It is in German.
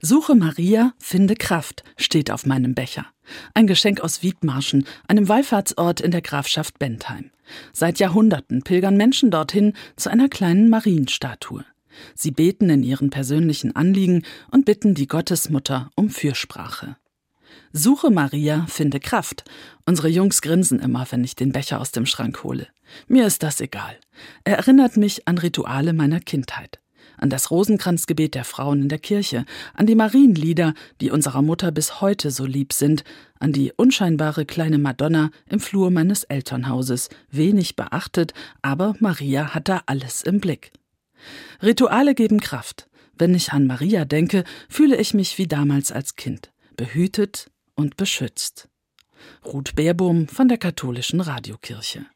Suche Maria, finde Kraft steht auf meinem Becher. Ein Geschenk aus Wiedmarschen, einem Wallfahrtsort in der Grafschaft Bentheim. Seit Jahrhunderten pilgern Menschen dorthin zu einer kleinen Marienstatue. Sie beten in ihren persönlichen Anliegen und bitten die Gottesmutter um Fürsprache. Suche Maria, finde Kraft. Unsere Jungs grinsen immer, wenn ich den Becher aus dem Schrank hole. Mir ist das egal. Er erinnert mich an Rituale meiner Kindheit an das Rosenkranzgebet der Frauen in der Kirche, an die Marienlieder, die unserer Mutter bis heute so lieb sind, an die unscheinbare kleine Madonna im Flur meines Elternhauses, wenig beachtet, aber Maria hat da alles im Blick. Rituale geben Kraft. Wenn ich an Maria denke, fühle ich mich wie damals als Kind, behütet und beschützt. Ruth Beerbohm von der Katholischen Radiokirche